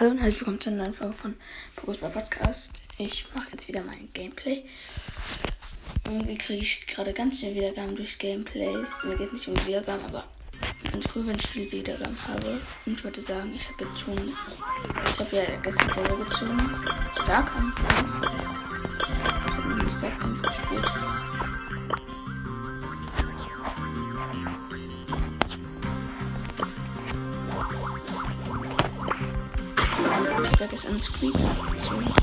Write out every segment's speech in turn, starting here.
Hallo und herzlich willkommen zu einer neuen Folge von Pokusball Podcast. Ich mache jetzt wieder mein Gameplay. Irgendwie kriege ich gerade ganz schnell Wiedergaben durch Gameplays. Mir geht nicht um Wiedergaben, aber ganz cool, wenn ich viel Wiedergaben habe. Und ich würde sagen, ich habe jetzt schon. Ich habe ja gestern selber gezogen. Starkampf. Ich habe nämlich Starkampf gespielt. Ich werde jetzt an Squeak gezogen.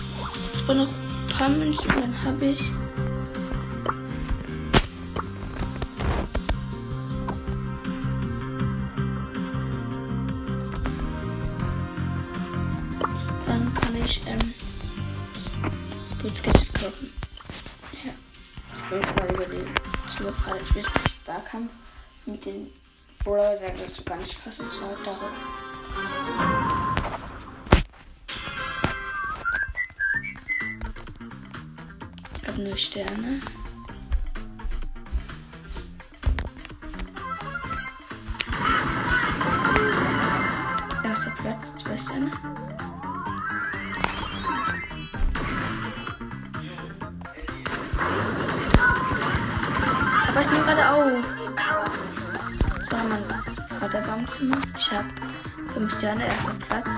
Ich brauche noch ein paar Münzen, dann habe ich. Dann kann ich ähm, Boots Gadget kaufen. Ja. Ich bin mal über den Überfall des Spiels Starkampf mit den Brawler, der das so gar nicht habe nur Sterne. Erster Platz, zwei Sterne. Aber ich nehme gerade auf. So, mein Vater war im Zimmer. Ich habe fünf Sterne, erster Platz.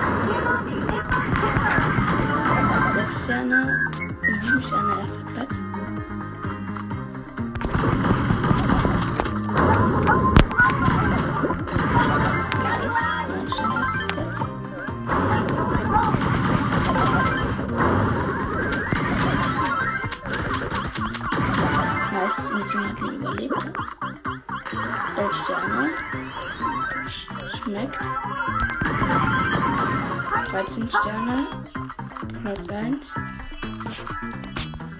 13 Sterne. Platz 1.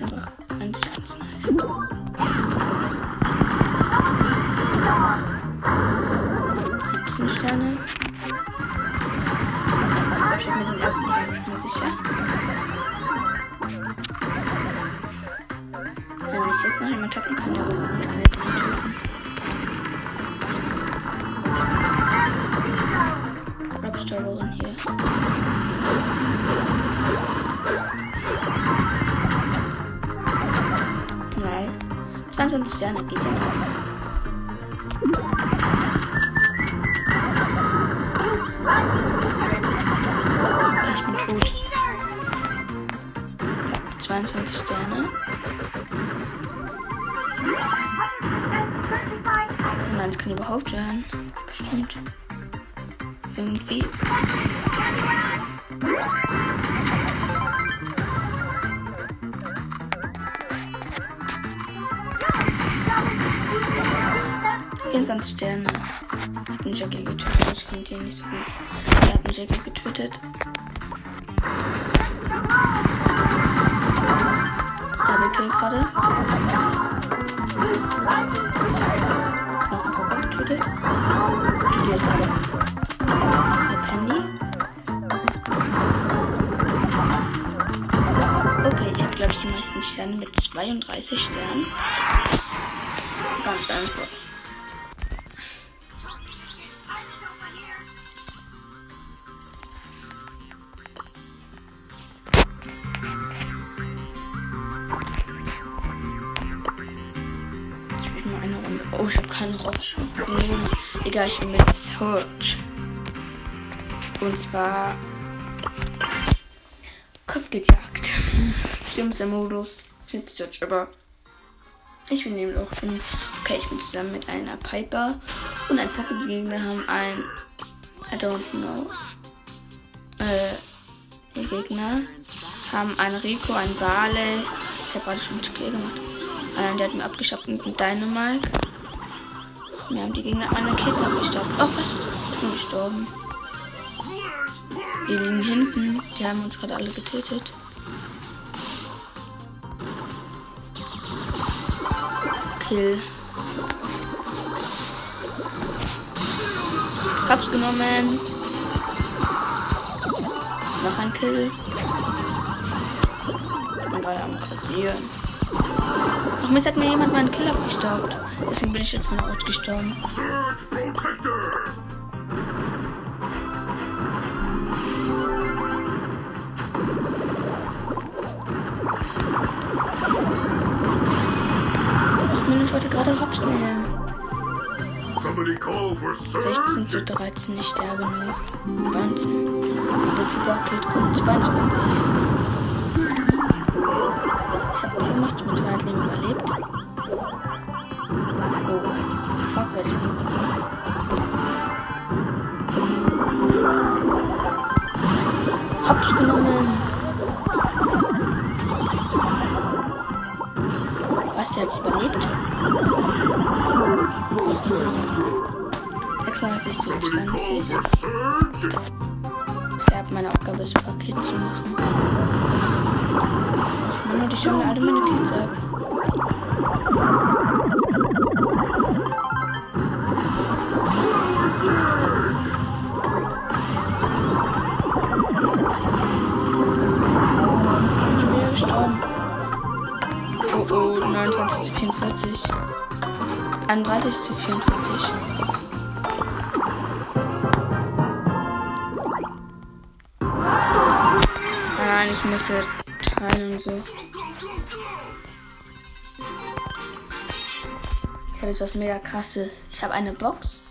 Einfach eigentlich ganz nice. 17 Sterne. Ich hab mit dem ersten Rang schon sicher. Wenn ich jetzt noch jemand toppen kann, dann kann ich jetzt nicht töten. Robstollerin hier. 22 Sterne geht ja noch. Ich bin tot. 22 Sterne. Nein, das kann überhaupt sein. Bestimmt. 24 Sterne. Ich hab einen Jackie getötet. Das kommt hier nicht so gut. Er hat einen Jackie getötet. Double Kill gerade. Noch ein Pokémon getötet. Die ist alle. Mit Penny. Okay, ich habe glaube ich die meisten Sterne mit 32 Sternen. Ganz einfach. Egal, ich bin mit Search. Und zwar Kopfgeldjagd. Schlimmster Modus. Finde Search, aber ich bin eben auch in. Okay, ich bin zusammen mit einer Piper und ein Pocket-Gegner haben ein. I don't know. Äh, die Gegner haben einen Rico, einen Barley. Ich habe gerade schon einen Kill gemacht. Einer, der hat mir abgeschafft mit einem Dynamite. Wir haben die Gegner meine Kids abgestaubt. Oh, fast. Ich bin gestorben. Wir liegen hinten. Die haben uns gerade alle getötet. Kill. Hab's genommen. Noch ein Kill. Bin gerade am Rasieren. Ach, mir hat mir jemand meinen Kill abgestaubt. Deswegen bin ich jetzt von Rot gestorben. Ach, ich wollte gerade hops nehmen. 16 zu 13, ich sterbe nur. 19. Der Fieber killt gut 22. Gemacht, ich bin 200 Leben überlebt. Oh, fuck, werde ich angegriffen. Hops genommen. Was, der hat überlebt? 36 zu Somebody call 20. for surge. Ich habe meine Aufgabe ist, Paket zu machen. Mann, ich mir alle meine Kills ab. Oh oh, 29 zu 44. 31 zu 44. Nein, ich müsste teilen und so. Ich habe jetzt was mega krasses. Ich habe eine Box.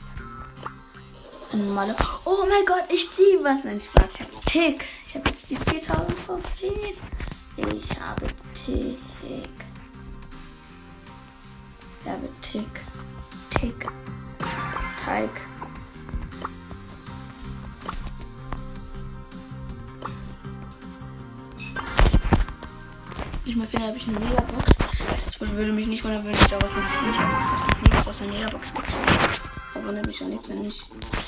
Eine normale. Oh mein Gott, ich ziehe was. Nein, Spaß. Ich habe Tick. Ich habe jetzt die 4000 Trophäen. Ich habe Tick. Ich habe Tick. Tick. Teig. Ich mal finde, habe ich eine Megabox. Ich würde mich nicht wundern, wenn ich da was nicht sehe. Ich habe fast noch nie was aus der Megabox gezogen. Da wundert mich auch nichts, wenn ich.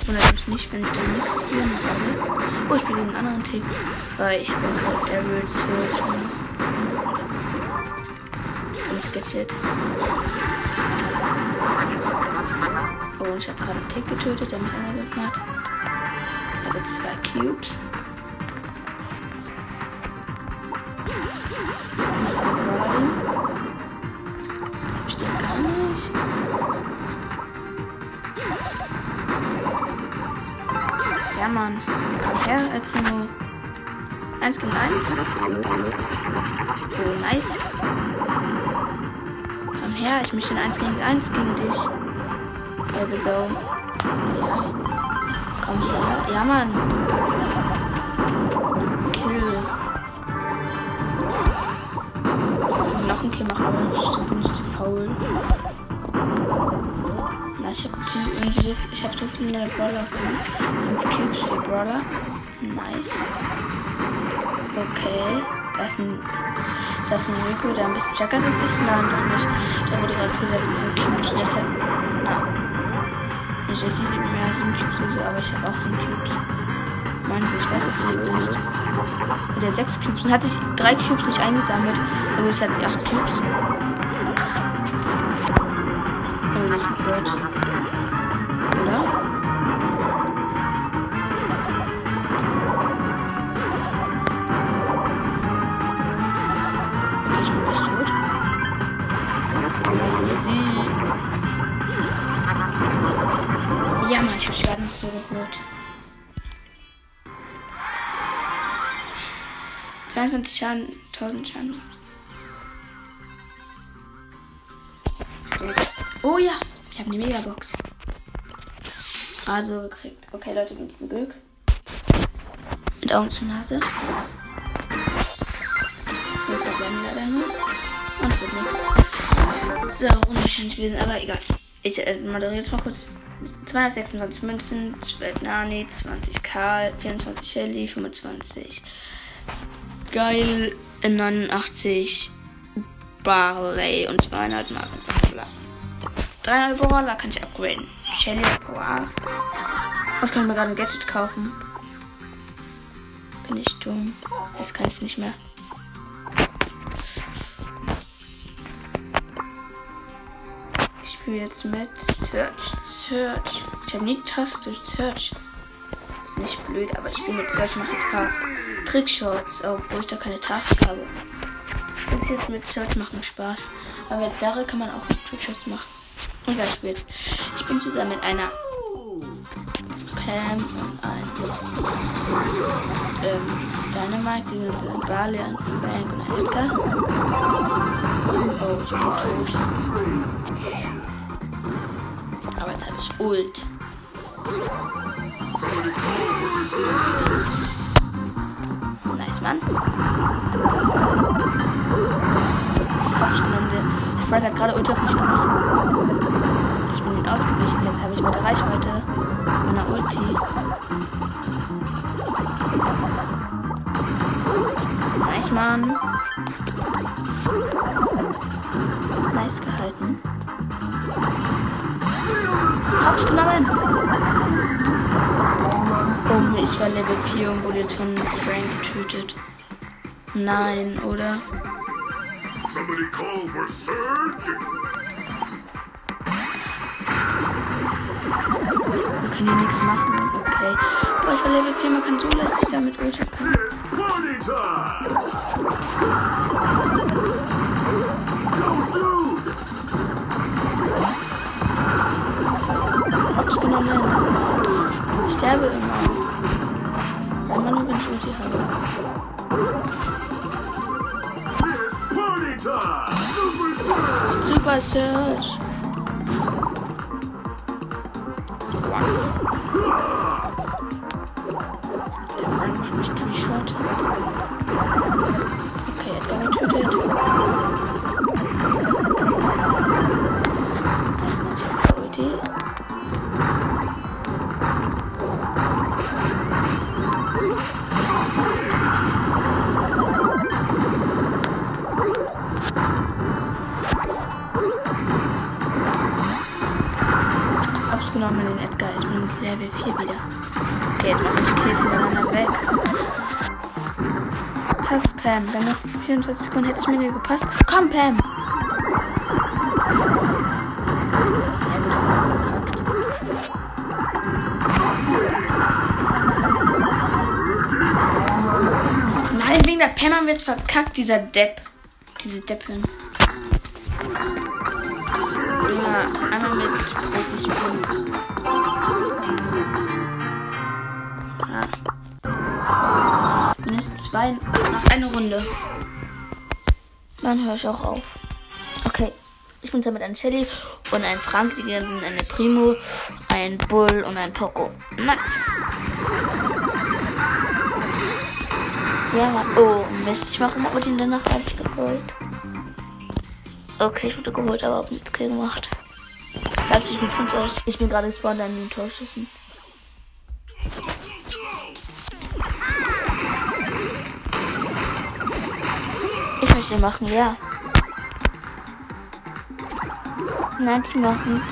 Wundert mich nicht, wenn ich da nichts hier habe. Oh, ich spiele den anderen Tick. Weil ich bin gerade Devils Search und. Gechillt. Oh, ich habe gerade einen Tick getötet, der mich angegriffen hat. Ich habe zwei Cubes. El Primo. Eins gegen eins. Oh, nice. Komm her, ich möchte ein 1 gegen 1 gegen dich. Gelbe Sau. Ja. Komm her. Ja, Mann. Kill. noch einen Kill machen, aber ich bin nicht zu faul. Na, ich habe irgendwie so, ich habe so viele Brawler von 5 Cubes für Brawler. Nice. Okay. Das ist ein, das ist ein Rico, der ein bisschen checker ist. Ich nein, doch nicht. Der wurde gerade zusätzlich so Cubes. Deshalb, na. Ich weiß nicht, wie mehr als 7 Cubes so, aber ich habe auch 7 Cubes. Mann, ich weiß, dass. Und der hat 6 Cubes und hat sich 3 Cubes nicht eingesammelt. Aber jetzt hat sie 8 Cubes. Oh, das ist ein Bird. Ja, Mann, ich hab Schaden zugeholt. 22 Schaden, 1000 Schaden. Oh ja, ich habe eine Megabox. Gerade so gekriegt. Okay, Leute, mit dem Glück. Mit Augen zur Nase. Wir verbleiben leider nur. Und es wird nichts. So, unwahrscheinlich gewesen, aber egal. Ich äh, moderiere jetzt mal kurz. 226 Münzen, 12 Nani, 20 Karl, 24 Shelly, 25 Geil, 89 Barley und 200 Marken. 300 Brawler kann ich upgraden. Shelly auf Power 8. Was kann ich mir gerade ein Gadget kaufen? Bin ich dumm. Jetzt kann ich es nicht mehr. Ich spiele jetzt mit Search. Search. Ich habe nie Taste Search. Ist nicht blöd, aber ich spiele mit Search mache jetzt ein paar Trickshots auf, wo ich da keine Taste habe. Das jetzt mit Search machen Spaß. Aber mit Daryl kann man auch Trickshots machen. Und wer spielt? Ich bin zusammen mit einer Pam und einem ähm, Dynamite einen Barley, einen Frank und einen Edgar. Oh, ich bin tot. Ich Ult. Nice, Mann. Genommen. Der, der Frank hat gerade Ult auf mich gemacht. Ich bin ihn ausgewichen. Jetzt habe ich weiter Reichweite. Meiner Ulti. Nice, Mann. Nice gehalten. Genommen. Oh, ich war Level 4 und wurde jetzt von Frank getötet. Nein, oder? Somebody call for surge. Man kann hier nichts machen. Okay. Boah, ich war Level 4, man kann so lässig können. Party time. Yo, dude. Ich sterbe immer. Immer nur, wenn ich Ulti habe. Party time. Super surge. Super Search. Der Pam. Wenn noch 24 Sekunden hätte es mir nicht gepasst. Komm, Pam! Nein, wegen der Pam haben wir jetzt verkackt, dieser Depp. Diese Deppin. Ja, einmal mit Profis spielen. Zwei nach einer Runde. Dann höre ich auch auf. Okay. Ich bin mit einem Shelly und einem Frank, die sind eine Primo, ein Bull und ein Poco. Nice. Ja, oh Mist, ich mache immer den danach fertig geholt. Okay, ich wurde geholt, aber okay gemacht. Leipzig mit 5 aus. Ich bin gerade gespannt an den Torschüssen. Den machen, ja. Nein, die machen.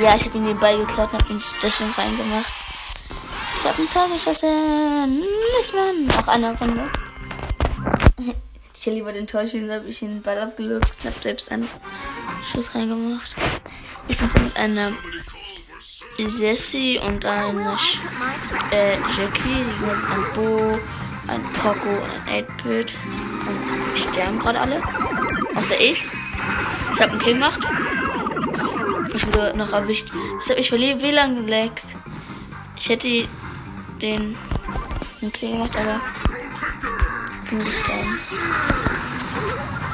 Ja, ich habe ihn den Ball geklaut und habe ihn deswegen reingemacht. Ich habe ein Tor geschossen. Nicht Mann. Auch eine Runde. Ich hätte lieber den Tor habe ich den Ball abgelöst und habe selbst einen Schuss reingemacht. Ich bin so mit einer Jessie und einer Sch äh, Jackie, die sind ein Bo, ein Poco und ein 8-Bit. Und sterben gerade alle. Außer ich. Ich habe einen Kill gemacht. Ich wurde noch erwischt. Was habe ich für WLAN geleckt? Ich hätte den, den Kill gemacht, aber bin gestorben.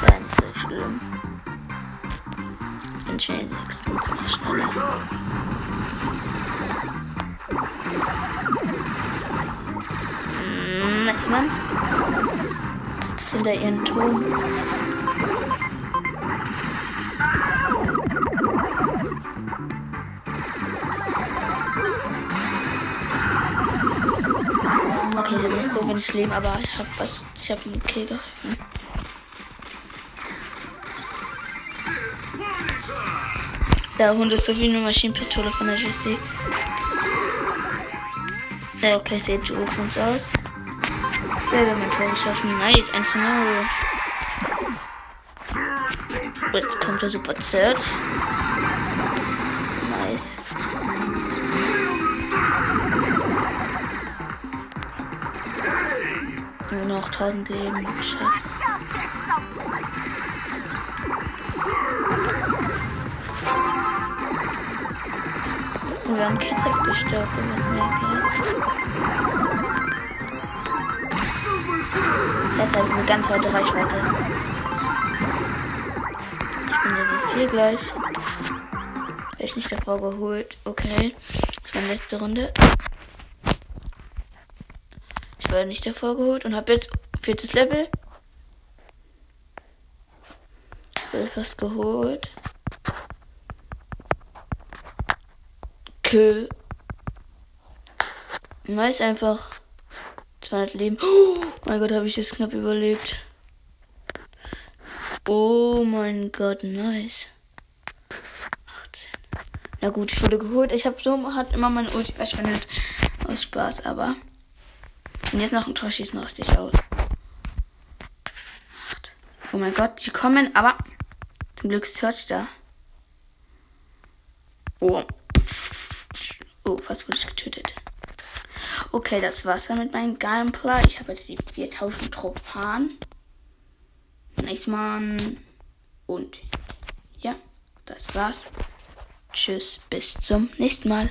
Ganz so schlimm. Ich bin schon wenigstens noch schneller. Mm, Nice, Mann. Hinter ihren Turm. Okay, der ist so wenig Leben, aber ich hab was. Ich hab ihm okay geholfen. Der Hund ist so wie eine Maschinenpistole von der Jessie. Ja, okay, sieht so für uns aus. Hat mein Tor geschossen. Nice, 1 zu 0. Jetzt kommt der Super Zert. Nice. Nur noch 1000 Leben. Scheiße. Wir haben Kids abgestaubt, das mir egal. Hat halt eine ganz weite Reichweite. Ich bin jetzt hier gleich. Wäre ich nicht davor geholt. Okay. Das war meine letzte Runde. Ich war nicht davor geholt und habe jetzt viertes Level. Wurde fast geholt. Kill. Nice einfach. 200 Leben. Oh mein Gott, habe ich das knapp überlebt. Oh mein Gott, nice. 18. Na gut, ich wurde geholt. Ich habe so hat immer meine Ulti verschwendet. Aus Spaß, aber. Und jetzt noch ein Tor schießen raste ich aus. Oh mein Gott, die kommen, aber zum Glück ist Search da. Oh. Oh, fast wurde ich getötet. Okay, das war's dann mit meinem Gameplay. Ich habe jetzt die 4000 Trophäen. Nice, Mann. Und ja, das war's. Tschüss, bis zum nächsten Mal.